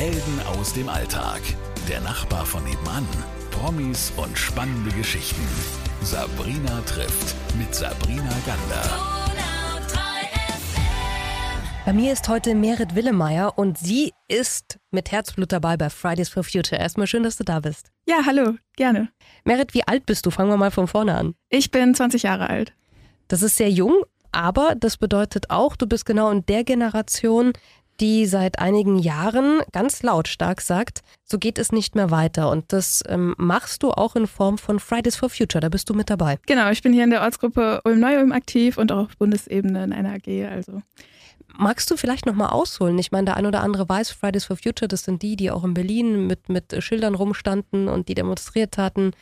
Helden aus dem Alltag. Der Nachbar von nebenan. Promis und spannende Geschichten. Sabrina trifft mit Sabrina Gander. Bei mir ist heute Merit Willemeyer und sie ist mit Herzblut dabei bei Fridays for Future. Erstmal schön, dass du da bist. Ja, hallo, gerne. Merit, wie alt bist du? Fangen wir mal von vorne an. Ich bin 20 Jahre alt. Das ist sehr jung, aber das bedeutet auch, du bist genau in der Generation, die seit einigen Jahren ganz lautstark sagt, so geht es nicht mehr weiter. Und das ähm, machst du auch in Form von Fridays for Future. Da bist du mit dabei. Genau, ich bin hier in der Ortsgruppe Ulm-Neu-Ulm aktiv und auch auf Bundesebene in einer AG. Also Magst du vielleicht nochmal ausholen? Ich meine, der ein oder andere weiß, Fridays for Future, das sind die, die auch in Berlin mit, mit Schildern rumstanden und die demonstriert hatten,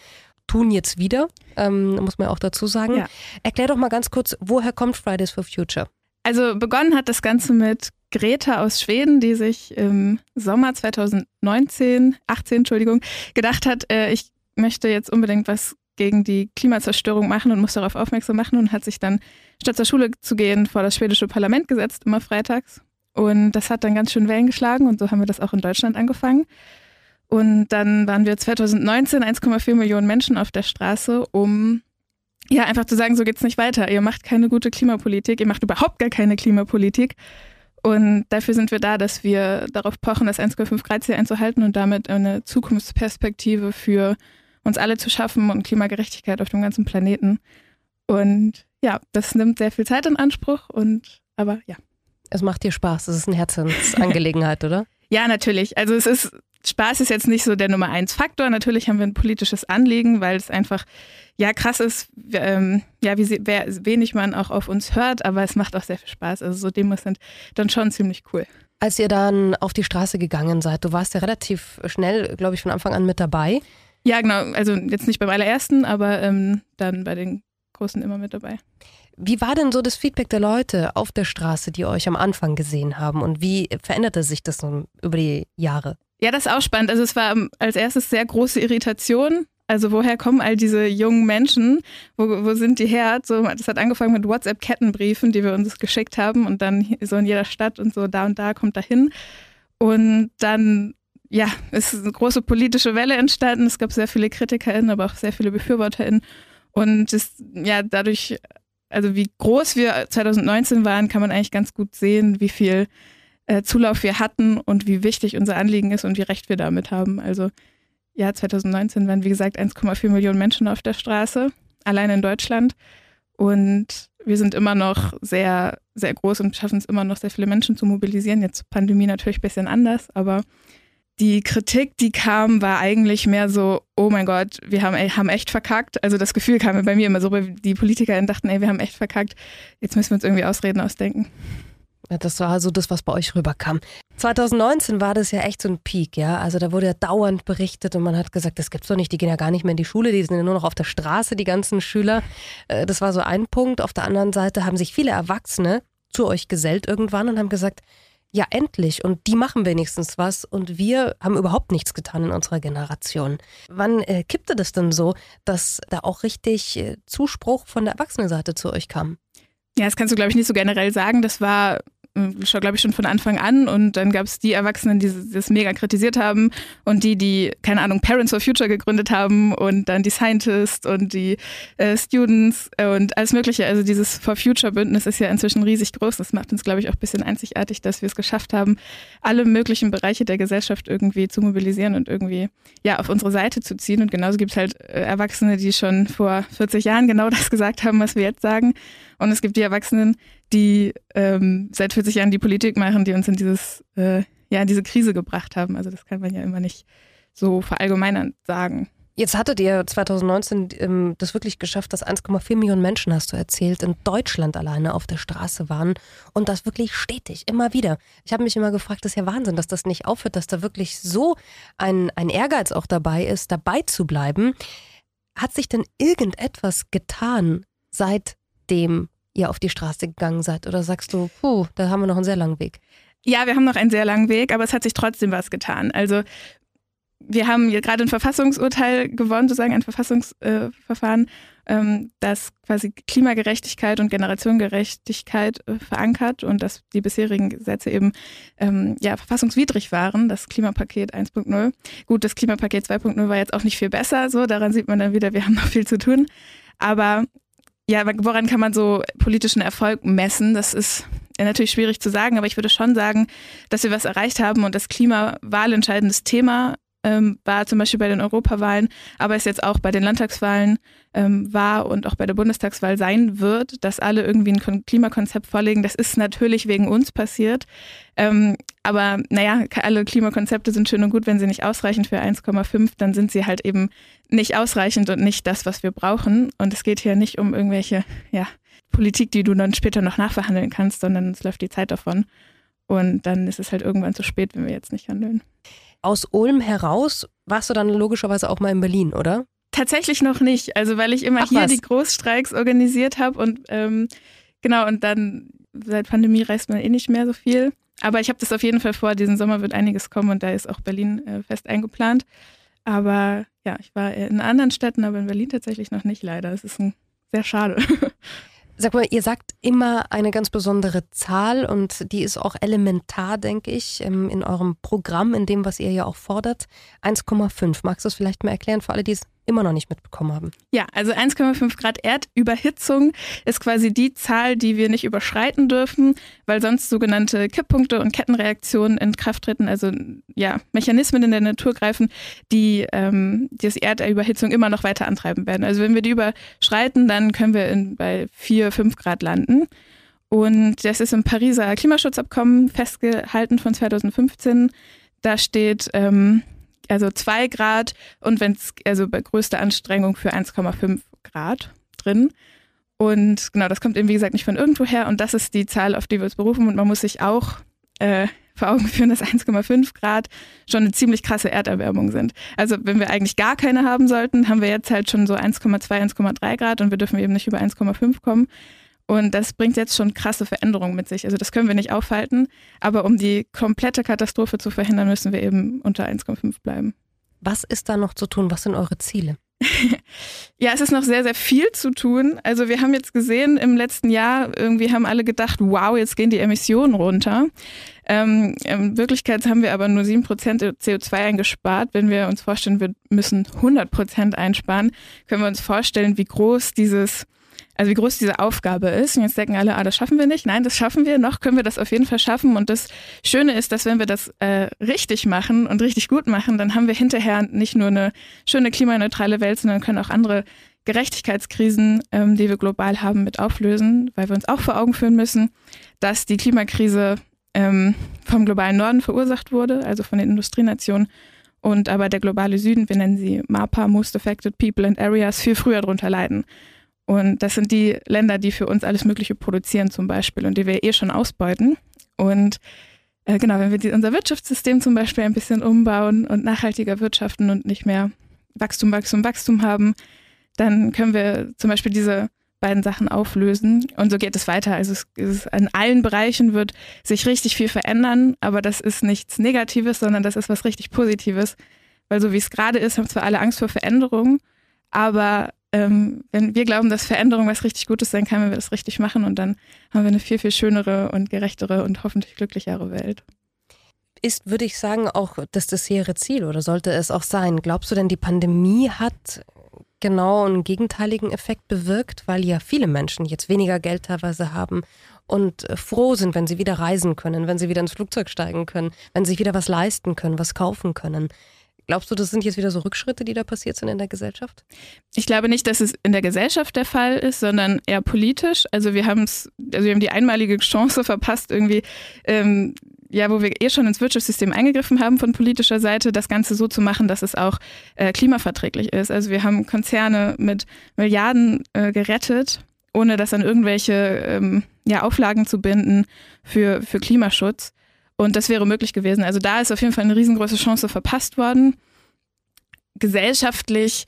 tun jetzt wieder, ähm, muss man auch dazu sagen. Ja. Erklär doch mal ganz kurz, woher kommt Fridays for Future? Also begonnen hat das Ganze mit Greta aus Schweden, die sich im Sommer 2019, 18, Entschuldigung, gedacht hat, äh, ich möchte jetzt unbedingt was gegen die Klimazerstörung machen und muss darauf aufmerksam machen und hat sich dann, statt zur Schule zu gehen, vor das schwedische Parlament gesetzt, immer freitags. Und das hat dann ganz schön Wellen geschlagen und so haben wir das auch in Deutschland angefangen. Und dann waren wir 2019 1,4 Millionen Menschen auf der Straße, um ja einfach zu sagen, so geht's nicht weiter. Ihr macht keine gute Klimapolitik, ihr macht überhaupt gar keine Klimapolitik. Und dafür sind wir da, dass wir darauf pochen, das 1,5 Grad Ziel einzuhalten und damit eine Zukunftsperspektive für uns alle zu schaffen und Klimagerechtigkeit auf dem ganzen Planeten. Und ja, das nimmt sehr viel Zeit in Anspruch und aber ja. Es macht dir Spaß, es ist eine Herzensangelegenheit, oder? Ja, natürlich. Also es ist, Spaß ist jetzt nicht so der Nummer eins Faktor. Natürlich haben wir ein politisches Anliegen, weil es einfach ja krass ist, ähm, ja, wie wenig man auch auf uns hört, aber es macht auch sehr viel Spaß. Also so Demos sind dann schon ziemlich cool. Als ihr dann auf die Straße gegangen seid, du warst ja relativ schnell, glaube ich, von Anfang an mit dabei. Ja, genau. Also jetzt nicht beim allerersten, aber ähm, dann bei den Großen immer mit dabei. Wie war denn so das Feedback der Leute auf der Straße, die euch am Anfang gesehen haben? Und wie veränderte sich das nun über die Jahre? Ja, das ist auch spannend. Also es war als erstes sehr große Irritation. Also woher kommen all diese jungen Menschen? Wo, wo sind die her? So, das hat angefangen mit WhatsApp-Kettenbriefen, die wir uns geschickt haben und dann so in jeder Stadt und so da und da kommt dahin. Und dann ja, ist eine große politische Welle entstanden. Es gab sehr viele KritikerInnen, aber auch sehr viele BefürworterInnen. Und es, ja, dadurch, also wie groß wir 2019 waren, kann man eigentlich ganz gut sehen, wie viel äh, Zulauf wir hatten und wie wichtig unser Anliegen ist und wie recht wir damit haben. Also ja, 2019 waren wie gesagt 1,4 Millionen Menschen auf der Straße, allein in Deutschland. Und wir sind immer noch sehr, sehr groß und schaffen es immer noch, sehr viele Menschen zu mobilisieren. Jetzt Pandemie natürlich ein bisschen anders, aber die Kritik, die kam, war eigentlich mehr so, oh mein Gott, wir haben, haben echt verkackt. Also das Gefühl kam bei mir immer so, die PolitikerInnen dachten, ey, wir haben echt verkackt. Jetzt müssen wir uns irgendwie Ausreden ausdenken. Ja, das war so das, was bei euch rüberkam. 2019 war das ja echt so ein Peak, ja. Also da wurde ja dauernd berichtet und man hat gesagt, das gibt's doch nicht, die gehen ja gar nicht mehr in die Schule, die sind ja nur noch auf der Straße, die ganzen Schüler. Äh, das war so ein Punkt. Auf der anderen Seite haben sich viele Erwachsene zu euch gesellt irgendwann und haben gesagt, ja endlich und die machen wenigstens was und wir haben überhaupt nichts getan in unserer Generation. Wann äh, kippte das denn so, dass da auch richtig äh, Zuspruch von der Erwachsenenseite zu euch kam? Ja, das kannst du, glaube ich, nicht so generell sagen. Das war schon, glaube ich, schon von Anfang an. Und dann gab es die Erwachsenen, die das mega kritisiert haben und die, die, keine Ahnung, Parents for Future gegründet haben und dann die Scientists und die äh, Students und alles Mögliche. Also dieses For Future Bündnis ist ja inzwischen riesig groß. Das macht uns, glaube ich, auch ein bisschen einzigartig, dass wir es geschafft haben, alle möglichen Bereiche der Gesellschaft irgendwie zu mobilisieren und irgendwie ja auf unsere Seite zu ziehen. Und genauso gibt es halt äh, Erwachsene, die schon vor 40 Jahren genau das gesagt haben, was wir jetzt sagen. Und es gibt die Erwachsenen, die ähm, seit 40 Jahren die Politik machen, die uns in dieses, äh, ja, in diese Krise gebracht haben. Also das kann man ja immer nicht so verallgemeinern sagen. Jetzt hattet ihr 2019 ähm, das wirklich geschafft, dass 1,4 Millionen Menschen, hast du erzählt, in Deutschland alleine auf der Straße waren und das wirklich stetig, immer wieder. Ich habe mich immer gefragt, das ist ja Wahnsinn, dass das nicht aufhört, dass da wirklich so ein, ein Ehrgeiz auch dabei ist, dabei zu bleiben. Hat sich denn irgendetwas getan seitdem ihr auf die Straße gegangen seid? Oder sagst du, puh, da haben wir noch einen sehr langen Weg? Ja, wir haben noch einen sehr langen Weg, aber es hat sich trotzdem was getan. Also wir haben gerade ein Verfassungsurteil gewonnen, sozusagen ein Verfassungsverfahren, ähm, das quasi Klimagerechtigkeit und Generationengerechtigkeit äh, verankert und dass die bisherigen Gesetze eben ähm, ja, verfassungswidrig waren, das Klimapaket 1.0. Gut, das Klimapaket 2.0 war jetzt auch nicht viel besser, so daran sieht man dann wieder, wir haben noch viel zu tun. Aber ja, woran kann man so politischen Erfolg messen? Das ist natürlich schwierig zu sagen, aber ich würde schon sagen, dass wir was erreicht haben und das Klima wahlentscheidendes Thema ähm, war zum Beispiel bei den Europawahlen, aber es jetzt auch bei den Landtagswahlen ähm, war und auch bei der Bundestagswahl sein wird, dass alle irgendwie ein Klimakonzept vorlegen. Das ist natürlich wegen uns passiert. Ähm, aber naja, alle Klimakonzepte sind schön und gut, wenn sie nicht ausreichen für 1,5, dann sind sie halt eben nicht ausreichend und nicht das, was wir brauchen. Und es geht hier nicht um irgendwelche, ja, Politik, die du dann später noch nachverhandeln kannst, sondern es läuft die Zeit davon. Und dann ist es halt irgendwann zu spät, wenn wir jetzt nicht handeln. Aus Ulm heraus warst du dann logischerweise auch mal in Berlin, oder? Tatsächlich noch nicht. Also weil ich immer Ach, hier was? die Großstreiks organisiert habe und ähm, genau, und dann seit Pandemie reist man eh nicht mehr so viel. Aber ich habe das auf jeden Fall vor, diesen Sommer wird einiges kommen und da ist auch Berlin äh, fest eingeplant. Aber ja, ich war in anderen Städten, aber in Berlin tatsächlich noch nicht leider. Es ist ein, sehr schade. Sag mal, ihr sagt immer eine ganz besondere Zahl und die ist auch elementar, denke ich, in eurem Programm, in dem, was ihr ja auch fordert. 1,5. Magst du es vielleicht mal erklären für alle, die es immer noch nicht mitbekommen haben. Ja, also 1,5 Grad Erdüberhitzung ist quasi die Zahl, die wir nicht überschreiten dürfen, weil sonst sogenannte Kipppunkte und Kettenreaktionen in Kraft treten, also ja, Mechanismen in der Natur greifen, die ähm, die Erdüberhitzung immer noch weiter antreiben werden. Also wenn wir die überschreiten, dann können wir in, bei 4, 5 Grad landen. Und das ist im Pariser Klimaschutzabkommen festgehalten von 2015. Da steht, ähm, also 2 Grad und wenn es, also bei größter Anstrengung für 1,5 Grad drin. Und genau, das kommt eben, wie gesagt, nicht von irgendwo her. Und das ist die Zahl, auf die wir uns berufen. Und man muss sich auch äh, vor Augen führen, dass 1,5 Grad schon eine ziemlich krasse Erderwärmung sind. Also wenn wir eigentlich gar keine haben sollten, haben wir jetzt halt schon so 1,2, 1,3 Grad und wir dürfen eben nicht über 1,5 kommen. Und das bringt jetzt schon krasse Veränderungen mit sich. Also das können wir nicht aufhalten. Aber um die komplette Katastrophe zu verhindern, müssen wir eben unter 1,5 bleiben. Was ist da noch zu tun? Was sind eure Ziele? ja, es ist noch sehr, sehr viel zu tun. Also wir haben jetzt gesehen, im letzten Jahr irgendwie haben alle gedacht, wow, jetzt gehen die Emissionen runter. Ähm, in Wirklichkeit haben wir aber nur 7% CO2 eingespart. Wenn wir uns vorstellen, wir müssen 100% einsparen, können wir uns vorstellen, wie groß dieses also wie groß diese Aufgabe ist. Und jetzt denken alle, ah, das schaffen wir nicht. Nein, das schaffen wir. Noch können wir das auf jeden Fall schaffen. Und das Schöne ist, dass wenn wir das äh, richtig machen und richtig gut machen, dann haben wir hinterher nicht nur eine schöne klimaneutrale Welt, sondern können auch andere Gerechtigkeitskrisen, ähm, die wir global haben, mit auflösen, weil wir uns auch vor Augen führen müssen, dass die Klimakrise ähm, vom globalen Norden verursacht wurde, also von den Industrienationen, und aber der globale Süden, wir nennen sie MAPA, Most Affected People and Areas, viel früher darunter leiden. Und das sind die Länder, die für uns alles Mögliche produzieren zum Beispiel und die wir eh schon ausbeuten. Und äh, genau, wenn wir die, unser Wirtschaftssystem zum Beispiel ein bisschen umbauen und nachhaltiger wirtschaften und nicht mehr Wachstum, Wachstum, Wachstum haben, dann können wir zum Beispiel diese beiden Sachen auflösen. Und so geht es weiter. Also es, es in allen Bereichen wird sich richtig viel verändern, aber das ist nichts Negatives, sondern das ist was richtig Positives. Weil so wie es gerade ist, haben zwar alle Angst vor Veränderungen, aber ähm, wenn wir glauben, dass Veränderung was richtig Gutes sein kann, wenn wir das richtig machen und dann haben wir eine viel, viel schönere und gerechtere und hoffentlich glücklichere Welt. Ist, würde ich sagen, auch das hehre Ziel oder sollte es auch sein? Glaubst du denn, die Pandemie hat genau einen gegenteiligen Effekt bewirkt, weil ja viele Menschen jetzt weniger Geld teilweise haben und äh, froh sind, wenn sie wieder reisen können, wenn sie wieder ins Flugzeug steigen können, wenn sie sich wieder was leisten können, was kaufen können. Glaubst du, das sind jetzt wieder so Rückschritte, die da passiert sind in der Gesellschaft? Ich glaube nicht, dass es in der Gesellschaft der Fall ist, sondern eher politisch. Also wir haben es, also wir haben die einmalige Chance verpasst, irgendwie, ähm, ja, wo wir eh schon ins Wirtschaftssystem eingegriffen haben von politischer Seite, das Ganze so zu machen, dass es auch äh, klimaverträglich ist. Also wir haben Konzerne mit Milliarden äh, gerettet, ohne das an irgendwelche ähm, ja, Auflagen zu binden für, für Klimaschutz. Und das wäre möglich gewesen. Also da ist auf jeden Fall eine riesengroße Chance verpasst worden. Gesellschaftlich,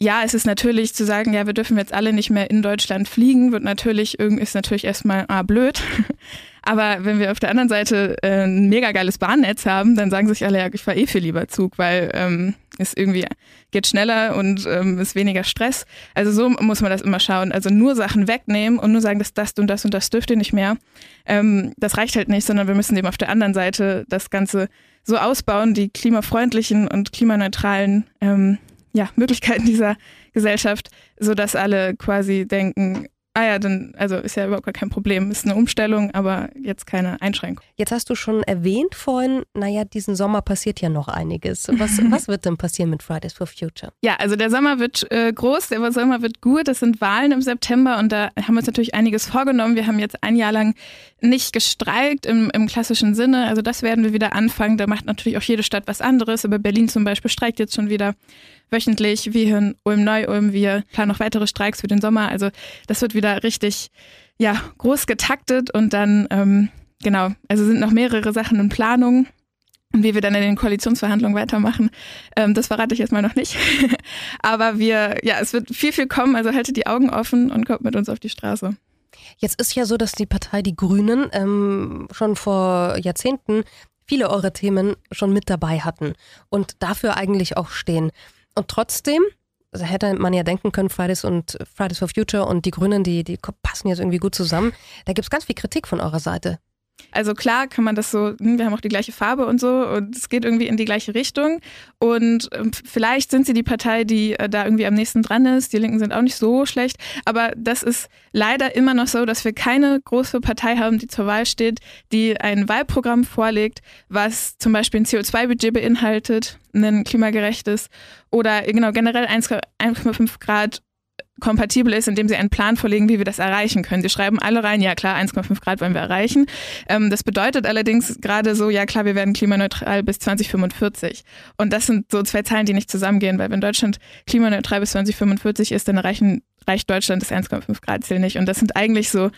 ja, es ist natürlich zu sagen, ja, wir dürfen jetzt alle nicht mehr in Deutschland fliegen, wird natürlich, ist natürlich erstmal ah, blöd. Aber wenn wir auf der anderen Seite äh, ein mega geiles Bahnnetz haben, dann sagen sich alle, ja, ich fahre eh viel lieber Zug, weil ähm, ist irgendwie, geht schneller und ähm, ist weniger Stress. Also so muss man das immer schauen. Also nur Sachen wegnehmen und nur sagen, dass das und das und das dürft ihr nicht mehr. Ähm, das reicht halt nicht, sondern wir müssen eben auf der anderen Seite das Ganze so ausbauen, die klimafreundlichen und klimaneutralen ähm, ja, Möglichkeiten dieser Gesellschaft, sodass alle quasi denken, Ah ja, dann, also ist ja überhaupt gar kein Problem. Ist eine Umstellung, aber jetzt keine Einschränkung. Jetzt hast du schon erwähnt vorhin, naja, diesen Sommer passiert ja noch einiges. Was, was wird denn passieren mit Fridays for Future? Ja, also der Sommer wird äh, groß, der Sommer wird gut. Es sind Wahlen im September und da haben wir uns natürlich einiges vorgenommen. Wir haben jetzt ein Jahr lang nicht gestreikt im, im klassischen Sinne. Also das werden wir wieder anfangen. Da macht natürlich auch jede Stadt was anderes. Aber Berlin zum Beispiel streikt jetzt schon wieder wöchentlich. Wir in Ulm-Neu-Ulm, wir planen noch weitere Streiks für den Sommer. Also das wird wieder richtig, ja, groß getaktet und dann, ähm, genau, also sind noch mehrere Sachen in Planung. Und wie wir dann in den Koalitionsverhandlungen weitermachen, ähm, das verrate ich jetzt mal noch nicht. Aber wir, ja, es wird viel, viel kommen. Also haltet die Augen offen und kommt mit uns auf die Straße. Jetzt ist ja so, dass die Partei Die Grünen ähm, schon vor Jahrzehnten viele eure Themen schon mit dabei hatten und dafür eigentlich auch stehen. Und trotzdem also hätte man ja denken können, Fridays und Fridays for Future und die Grünen, die, die passen jetzt irgendwie gut zusammen. Da gibt es ganz viel Kritik von eurer Seite. Also klar kann man das so, hm, wir haben auch die gleiche Farbe und so und es geht irgendwie in die gleiche Richtung. Und ähm, vielleicht sind sie die Partei, die äh, da irgendwie am nächsten dran ist. Die Linken sind auch nicht so schlecht. Aber das ist leider immer noch so, dass wir keine große Partei haben, die zur Wahl steht, die ein Wahlprogramm vorlegt, was zum Beispiel ein CO2-Budget beinhaltet, ein klimagerechtes oder genau generell 1,5 Grad kompatibel ist, indem sie einen Plan vorlegen, wie wir das erreichen können. Sie schreiben alle rein, ja klar, 1,5 Grad wollen wir erreichen. Ähm, das bedeutet allerdings gerade so, ja klar, wir werden klimaneutral bis 2045. Und das sind so zwei Zahlen, die nicht zusammengehen, weil wenn Deutschland klimaneutral bis 2045 ist, dann erreichen, reicht Deutschland das 1,5 Grad Ziel nicht. Und das sind eigentlich so,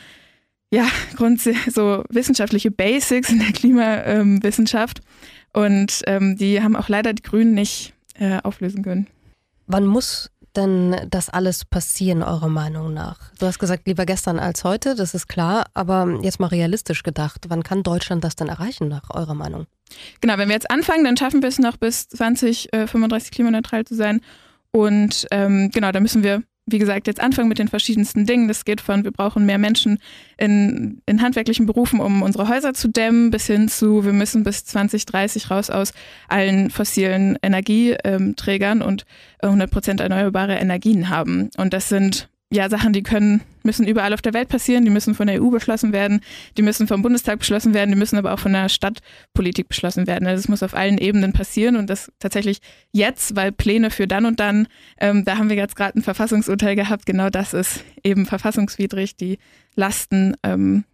ja, Grund, so wissenschaftliche Basics in der Klimawissenschaft. Und ähm, die haben auch leider die Grünen nicht äh, auflösen können. Wann muss denn das alles passieren, eurer Meinung nach? Du hast gesagt, lieber gestern als heute, das ist klar, aber jetzt mal realistisch gedacht, wann kann Deutschland das denn erreichen, nach eurer Meinung? Genau, wenn wir jetzt anfangen, dann schaffen wir es noch bis 2035 klimaneutral zu sein. Und ähm, genau, da müssen wir wie gesagt, jetzt anfangen mit den verschiedensten Dingen. Das geht von, wir brauchen mehr Menschen in, in handwerklichen Berufen, um unsere Häuser zu dämmen, bis hin zu, wir müssen bis 2030 raus aus allen fossilen Energieträgern und 100 Prozent erneuerbare Energien haben. Und das sind ja, Sachen, die können, müssen überall auf der Welt passieren, die müssen von der EU beschlossen werden, die müssen vom Bundestag beschlossen werden, die müssen aber auch von der Stadtpolitik beschlossen werden. Also es muss auf allen Ebenen passieren und das tatsächlich jetzt, weil Pläne für dann und dann, ähm, da haben wir jetzt gerade ein Verfassungsurteil gehabt, genau das ist eben verfassungswidrig, die Lasten ähm,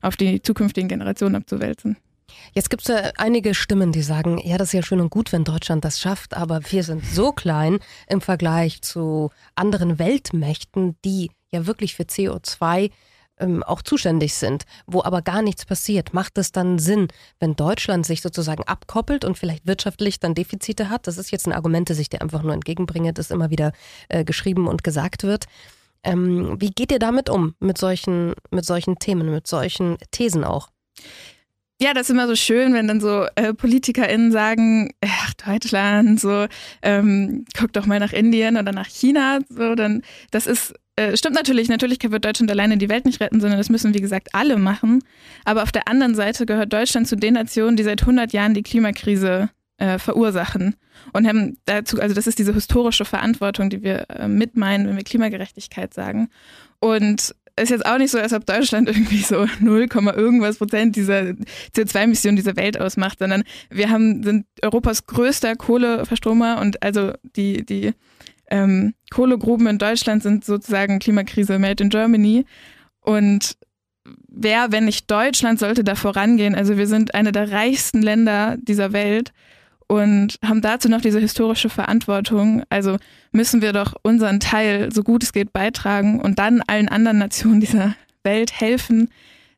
auf die zukünftigen Generationen abzuwälzen. Jetzt gibt es ja einige Stimmen, die sagen, ja, das ist ja schön und gut, wenn Deutschland das schafft, aber wir sind so klein im Vergleich zu anderen Weltmächten, die ja wirklich für CO2 ähm, auch zuständig sind, wo aber gar nichts passiert. Macht es dann Sinn, wenn Deutschland sich sozusagen abkoppelt und vielleicht wirtschaftlich dann Defizite hat? Das ist jetzt ein Argument, das ich dir einfach nur entgegenbringe, das immer wieder äh, geschrieben und gesagt wird. Ähm, wie geht ihr damit um, mit solchen, mit solchen Themen, mit solchen Thesen auch? Ja, das ist immer so schön, wenn dann so äh, PolitikerInnen sagen, ach, Deutschland, so, ähm, guck doch mal nach Indien oder nach China, so, dann, das ist, äh, stimmt natürlich, natürlich wird Deutschland alleine die Welt nicht retten, sondern das müssen, wie gesagt, alle machen. Aber auf der anderen Seite gehört Deutschland zu den Nationen, die seit 100 Jahren die Klimakrise äh, verursachen und haben dazu, also das ist diese historische Verantwortung, die wir äh, mitmeinen, wenn wir Klimagerechtigkeit sagen. Und ist jetzt auch nicht so, als ob Deutschland irgendwie so 0, irgendwas Prozent dieser CO2-Emissionen dieser Welt ausmacht, sondern wir haben, sind Europas größter Kohleverstromer und also die, die ähm, Kohlegruben in Deutschland sind sozusagen Klimakrise made in Germany. Und wer, wenn nicht Deutschland, sollte da vorangehen? Also wir sind eine der reichsten Länder dieser Welt und haben dazu noch diese historische Verantwortung. Also müssen wir doch unseren Teil so gut es geht beitragen und dann allen anderen Nationen dieser Welt helfen,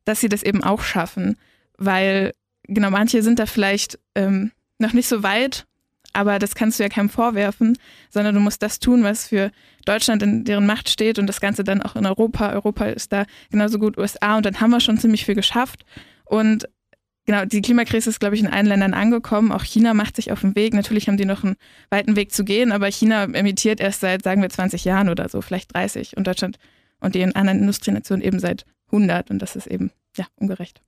dass sie das eben auch schaffen. Weil genau manche sind da vielleicht ähm, noch nicht so weit, aber das kannst du ja keinem vorwerfen, sondern du musst das tun, was für Deutschland in deren Macht steht und das Ganze dann auch in Europa. Europa ist da genauso gut USA und dann haben wir schon ziemlich viel geschafft. Und genau, die Klimakrise ist, glaube ich, in allen Ländern angekommen. Auch China macht sich auf den Weg. Natürlich haben die noch einen weiten Weg zu gehen, aber China emittiert erst seit, sagen wir, 20 Jahren oder so, vielleicht 30 und Deutschland und die anderen Industrienationen eben seit 100 und das ist eben, ja, ungerecht.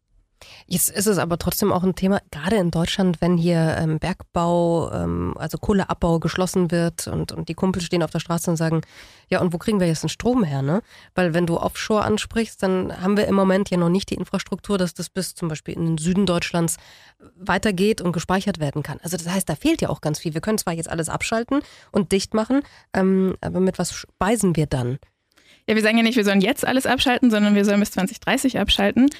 Jetzt ist es aber trotzdem auch ein Thema, gerade in Deutschland, wenn hier ähm, Bergbau, ähm, also Kohleabbau geschlossen wird und, und die Kumpel stehen auf der Straße und sagen, ja, und wo kriegen wir jetzt den Strom her, ne? Weil wenn du Offshore ansprichst, dann haben wir im Moment ja noch nicht die Infrastruktur, dass das bis zum Beispiel in den Süden Deutschlands weitergeht und gespeichert werden kann. Also das heißt, da fehlt ja auch ganz viel. Wir können zwar jetzt alles abschalten und dicht machen, ähm, aber mit was speisen wir dann? Ja, wir sagen ja nicht, wir sollen jetzt alles abschalten, sondern wir sollen bis 2030 abschalten.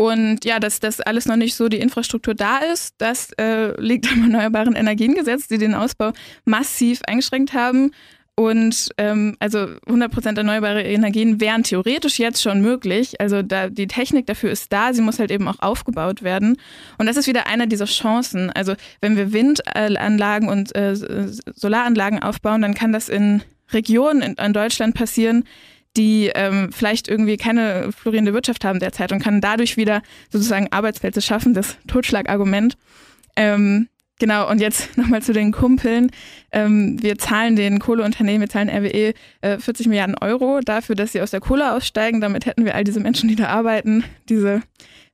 Und ja, dass das alles noch nicht so die Infrastruktur da ist, das äh, liegt am Erneuerbaren Energiengesetz, die den Ausbau massiv eingeschränkt haben. Und ähm, also 100% erneuerbare Energien wären theoretisch jetzt schon möglich. Also da, die Technik dafür ist da, sie muss halt eben auch aufgebaut werden. Und das ist wieder einer dieser Chancen. Also wenn wir Windanlagen und äh, Solaranlagen aufbauen, dann kann das in Regionen in, in Deutschland passieren, die ähm, vielleicht irgendwie keine florierende Wirtschaft haben derzeit und kann dadurch wieder sozusagen Arbeitsplätze schaffen, das Totschlagargument. Ähm, genau, und jetzt nochmal zu den Kumpeln. Ähm, wir zahlen den Kohleunternehmen, wir zahlen RWE äh, 40 Milliarden Euro dafür, dass sie aus der Kohle aussteigen. Damit hätten wir all diese Menschen, die da arbeiten, diese,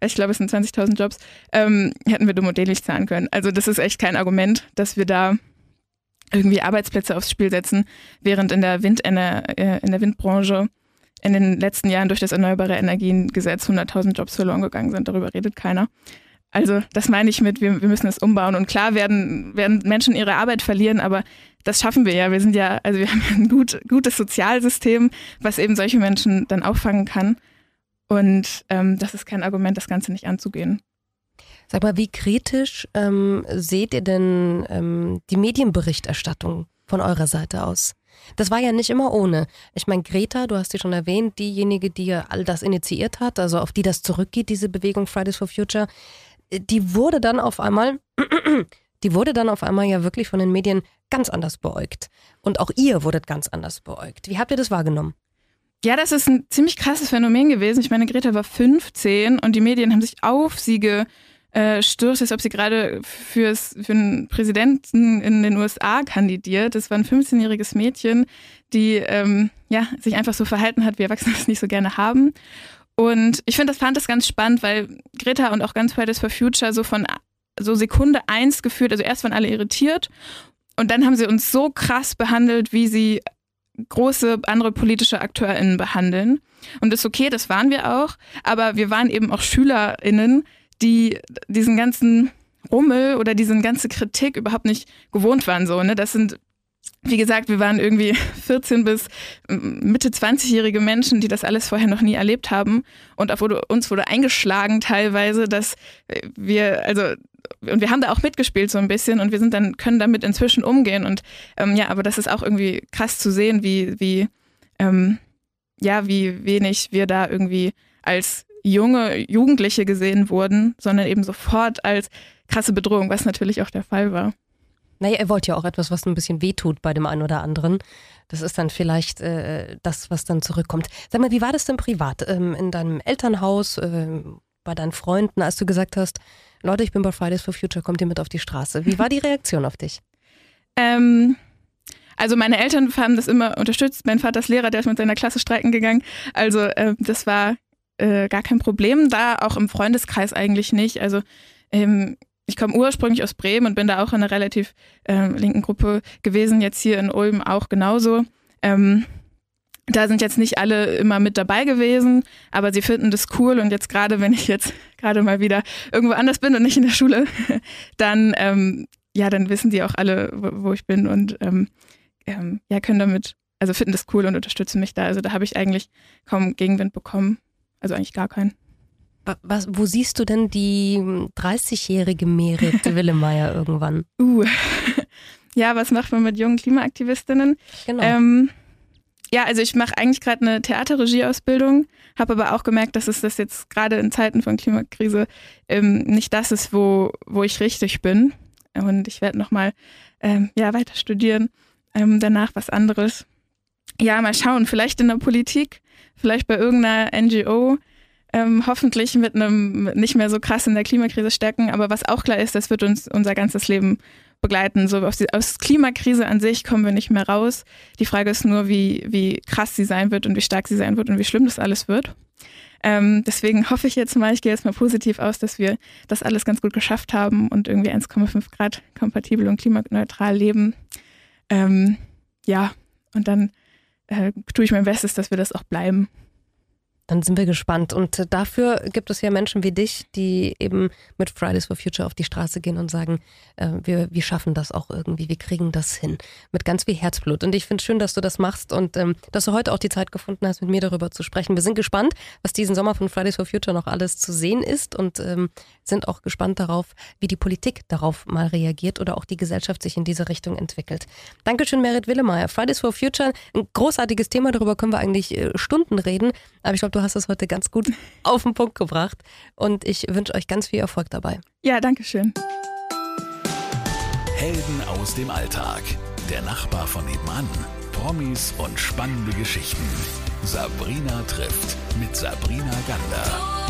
ich glaube, es sind 20.000 Jobs, ähm, hätten wir dumm und dämlich zahlen können. Also das ist echt kein Argument, dass wir da irgendwie Arbeitsplätze aufs Spiel setzen, während in der, Wind, in der, äh, in der Windbranche in den letzten Jahren durch das Erneuerbare Energiengesetz 100.000 Jobs verloren gegangen sind. Darüber redet keiner. Also das meine ich mit, wir, wir müssen es umbauen. Und klar werden, werden Menschen ihre Arbeit verlieren, aber das schaffen wir ja. Wir sind ja, also wir haben ein gut, gutes Sozialsystem, was eben solche Menschen dann auffangen kann. Und ähm, das ist kein Argument, das Ganze nicht anzugehen. Sag mal, wie kritisch ähm, seht ihr denn ähm, die Medienberichterstattung von eurer Seite aus? Das war ja nicht immer ohne. Ich meine, Greta, du hast sie schon erwähnt, diejenige, die ja all das initiiert hat, also auf die das zurückgeht, diese Bewegung Fridays for Future, äh, die wurde dann auf einmal, die wurde dann auf einmal ja wirklich von den Medien ganz anders beäugt. Und auch ihr wurdet ganz anders beäugt. Wie habt ihr das wahrgenommen? Ja, das ist ein ziemlich krasses Phänomen gewesen. Ich meine, Greta war 15 und die Medien haben sich auf sie ge äh, stürzt, als ob sie gerade fürs, für einen Präsidenten in den USA kandidiert. Das war ein 15-jähriges Mädchen, die ähm, ja, sich einfach so verhalten hat, wie Erwachsene es nicht so gerne haben. Und ich finde, das fand das ganz spannend, weil Greta und auch ganz Fridays for Future so von so Sekunde eins geführt, also erst waren alle irritiert und dann haben sie uns so krass behandelt, wie sie große andere politische AkteurInnen behandeln. Und das ist okay, das waren wir auch, aber wir waren eben auch SchülerInnen, die diesen ganzen Rummel oder diese ganze Kritik überhaupt nicht gewohnt waren. So, ne? Das sind, wie gesagt, wir waren irgendwie 14 bis Mitte 20-jährige Menschen, die das alles vorher noch nie erlebt haben. Und auf uns wurde eingeschlagen teilweise, dass wir, also und wir haben da auch mitgespielt so ein bisschen und wir sind dann, können damit inzwischen umgehen. Und ähm, ja, aber das ist auch irgendwie krass zu sehen, wie, wie, ähm, ja, wie wenig wir da irgendwie als junge Jugendliche gesehen wurden, sondern eben sofort als krasse Bedrohung, was natürlich auch der Fall war. Naja, ihr wollt ja auch etwas, was ein bisschen wehtut bei dem einen oder anderen. Das ist dann vielleicht äh, das, was dann zurückkommt. Sag mal, wie war das denn privat? Ähm, in deinem Elternhaus, äh, bei deinen Freunden, als du gesagt hast, Leute, ich bin bei Fridays for Future, kommt ihr mit auf die Straße? Wie war die Reaktion auf dich? Ähm, also meine Eltern haben das immer unterstützt. Mein Vater ist Lehrer, der ist mit seiner Klasse streiken gegangen. Also äh, das war äh, gar kein Problem da, auch im Freundeskreis eigentlich nicht. Also ähm, ich komme ursprünglich aus Bremen und bin da auch in einer relativ äh, linken Gruppe gewesen, jetzt hier in Ulm auch genauso. Ähm, da sind jetzt nicht alle immer mit dabei gewesen, aber sie finden das cool und jetzt gerade, wenn ich jetzt gerade mal wieder irgendwo anders bin und nicht in der Schule, dann ähm, ja, dann wissen die auch alle, wo, wo ich bin und ähm, ähm, ja, können damit, also finden das cool und unterstützen mich da. Also da habe ich eigentlich kaum Gegenwind bekommen. Also eigentlich gar keinen. Was, wo siehst du denn die 30-jährige Merit Willemeyer irgendwann? Uh. Ja, was macht man mit jungen Klimaaktivistinnen? Genau. Ähm, ja, also ich mache eigentlich gerade eine Theaterregieausbildung, habe aber auch gemerkt, dass es das jetzt gerade in Zeiten von Klimakrise ähm, nicht das ist, wo, wo ich richtig bin. Und ich werde nochmal ähm, ja, weiter studieren, ähm, danach was anderes. Ja, mal schauen, vielleicht in der Politik vielleicht bei irgendeiner NGO. ähm, hoffentlich mit einem nicht mehr so krass in der Klimakrise stecken. Aber was auch klar ist, das wird uns unser ganzes Leben begleiten. So aus, die, aus Klimakrise an sich kommen wir nicht mehr raus. Die Frage ist nur, wie, wie krass sie sein wird und wie stark sie sein wird und wie schlimm das alles wird. Ähm, deswegen hoffe ich jetzt mal, ich gehe jetzt mal positiv aus, dass wir das alles ganz gut geschafft haben und irgendwie 1,5 Grad kompatibel und klimaneutral leben. Ähm, ja, und dann äh, tue ich mein Bestes, dass wir das auch bleiben. Dann sind wir gespannt. Und äh, dafür gibt es ja Menschen wie dich, die eben mit Fridays for Future auf die Straße gehen und sagen, äh, wir, wir schaffen das auch irgendwie, wir kriegen das hin. Mit ganz viel Herzblut. Und ich finde es schön, dass du das machst und ähm, dass du heute auch die Zeit gefunden hast, mit mir darüber zu sprechen. Wir sind gespannt, was diesen Sommer von Fridays for Future noch alles zu sehen ist und ähm, sind auch gespannt darauf, wie die Politik darauf mal reagiert oder auch die Gesellschaft sich in diese Richtung entwickelt. Dankeschön, Merit Willemeyer. Fridays for Future, ein großartiges Thema, darüber können wir eigentlich äh, Stunden reden. Aber ich glaube, du hast es heute ganz gut auf den Punkt gebracht. Und ich wünsche euch ganz viel Erfolg dabei. Ja, danke schön. Helden aus dem Alltag. Der Nachbar von nebenan. Promis und spannende Geschichten. Sabrina trifft mit Sabrina Gander.